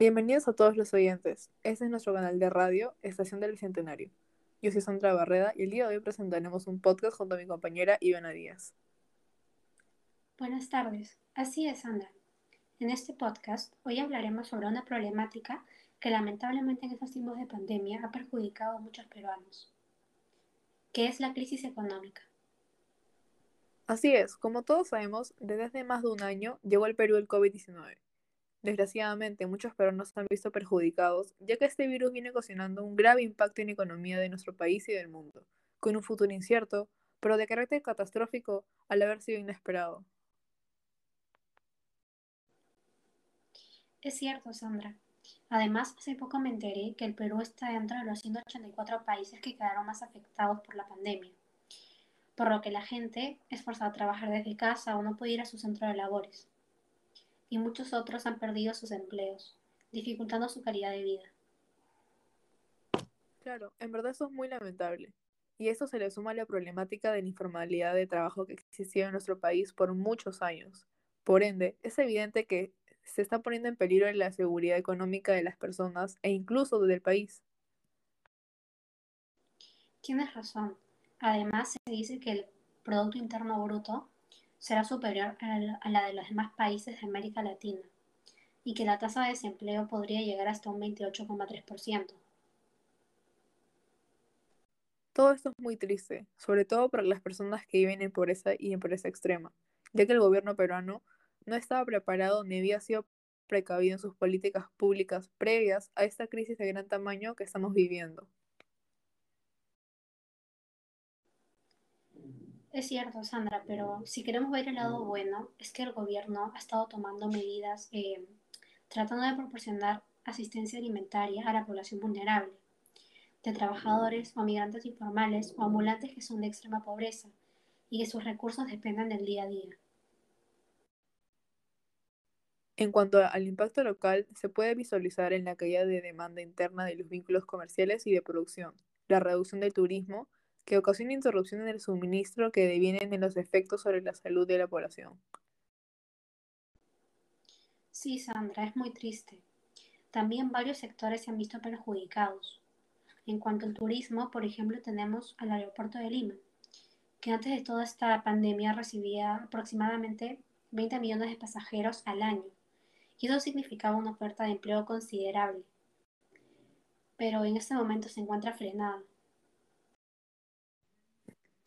Bienvenidos a todos los oyentes. Este es nuestro canal de radio, Estación del Bicentenario. Yo soy Sandra Barreda y el día de hoy presentaremos un podcast junto a mi compañera Ivana Díaz. Buenas tardes. Así es, Sandra. En este podcast hoy hablaremos sobre una problemática que lamentablemente en estos tiempos de pandemia ha perjudicado a muchos peruanos, que es la crisis económica. Así es, como todos sabemos, desde hace más de un año llegó al Perú el COVID-19 Desgraciadamente, muchos peruanos han visto perjudicados, ya que este virus viene ocasionando un grave impacto en la economía de nuestro país y del mundo, con un futuro incierto, pero de carácter catastrófico al haber sido inesperado. Es cierto, Sandra. Además, hace poco me enteré que el Perú está dentro de los 184 países que quedaron más afectados por la pandemia, por lo que la gente es forzada a trabajar desde casa o no puede ir a su centro de labores y muchos otros han perdido sus empleos, dificultando su calidad de vida. Claro, en verdad eso es muy lamentable. Y esto se le suma a la problemática de la informalidad de trabajo que existía en nuestro país por muchos años. Por ende, es evidente que se está poniendo en peligro la seguridad económica de las personas e incluso del país. Tienes razón. Además, se dice que el Producto Interno Bruto será superior a la de los demás países de América Latina y que la tasa de desempleo podría llegar hasta un 28,3%. Todo esto es muy triste, sobre todo para las personas que viven en pobreza y en pobreza extrema, ya que el gobierno peruano no estaba preparado ni había sido precavido en sus políticas públicas previas a esta crisis de gran tamaño que estamos viviendo. Es cierto, Sandra, pero si queremos ver el lado bueno, es que el gobierno ha estado tomando medidas eh, tratando de proporcionar asistencia alimentaria a la población vulnerable, de trabajadores o migrantes informales o ambulantes que son de extrema pobreza y que sus recursos dependen del día a día. En cuanto al impacto local, se puede visualizar en la caída de demanda interna de los vínculos comerciales y de producción, la reducción del turismo, que ocasiona interrupción en el suministro que devienen en los efectos sobre la salud de la población. Sí, Sandra, es muy triste. También varios sectores se han visto perjudicados. En cuanto al turismo, por ejemplo, tenemos al aeropuerto de Lima, que antes de toda esta pandemia recibía aproximadamente 20 millones de pasajeros al año, y eso significaba una oferta de empleo considerable. Pero en este momento se encuentra frenada.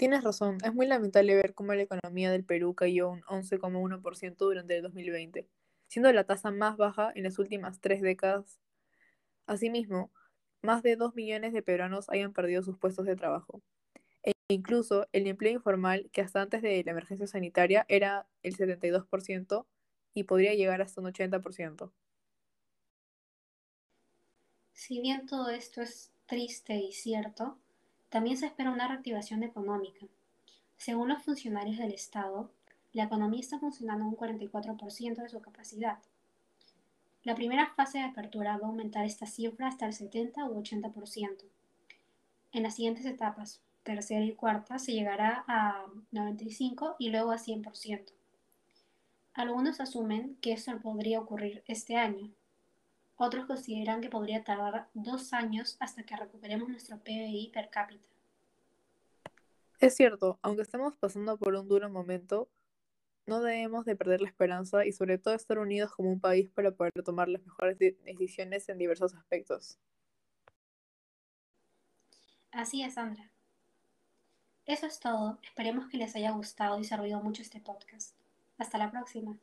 Tienes razón, es muy lamentable ver cómo la economía del Perú cayó un 11,1% durante el 2020, siendo la tasa más baja en las últimas tres décadas. Asimismo, más de 2 millones de peruanos hayan perdido sus puestos de trabajo. E incluso el empleo informal, que hasta antes de la emergencia sanitaria era el 72% y podría llegar hasta un 80%. Si bien todo esto es triste y cierto, también se espera una reactivación económica. Según los funcionarios del Estado, la economía está funcionando un 44% de su capacidad. La primera fase de apertura va a aumentar esta cifra hasta el 70 u 80%. En las siguientes etapas, tercera y cuarta, se llegará a 95 y luego a 100%. Algunos asumen que esto podría ocurrir este año. Otros consideran que podría tardar dos años hasta que recuperemos nuestro PBI per cápita. Es cierto, aunque estemos pasando por un duro momento, no debemos de perder la esperanza y sobre todo estar unidos como un país para poder tomar las mejores decisiones en diversos aspectos. Así es, Sandra. Eso es todo. Esperemos que les haya gustado y servido mucho este podcast. Hasta la próxima.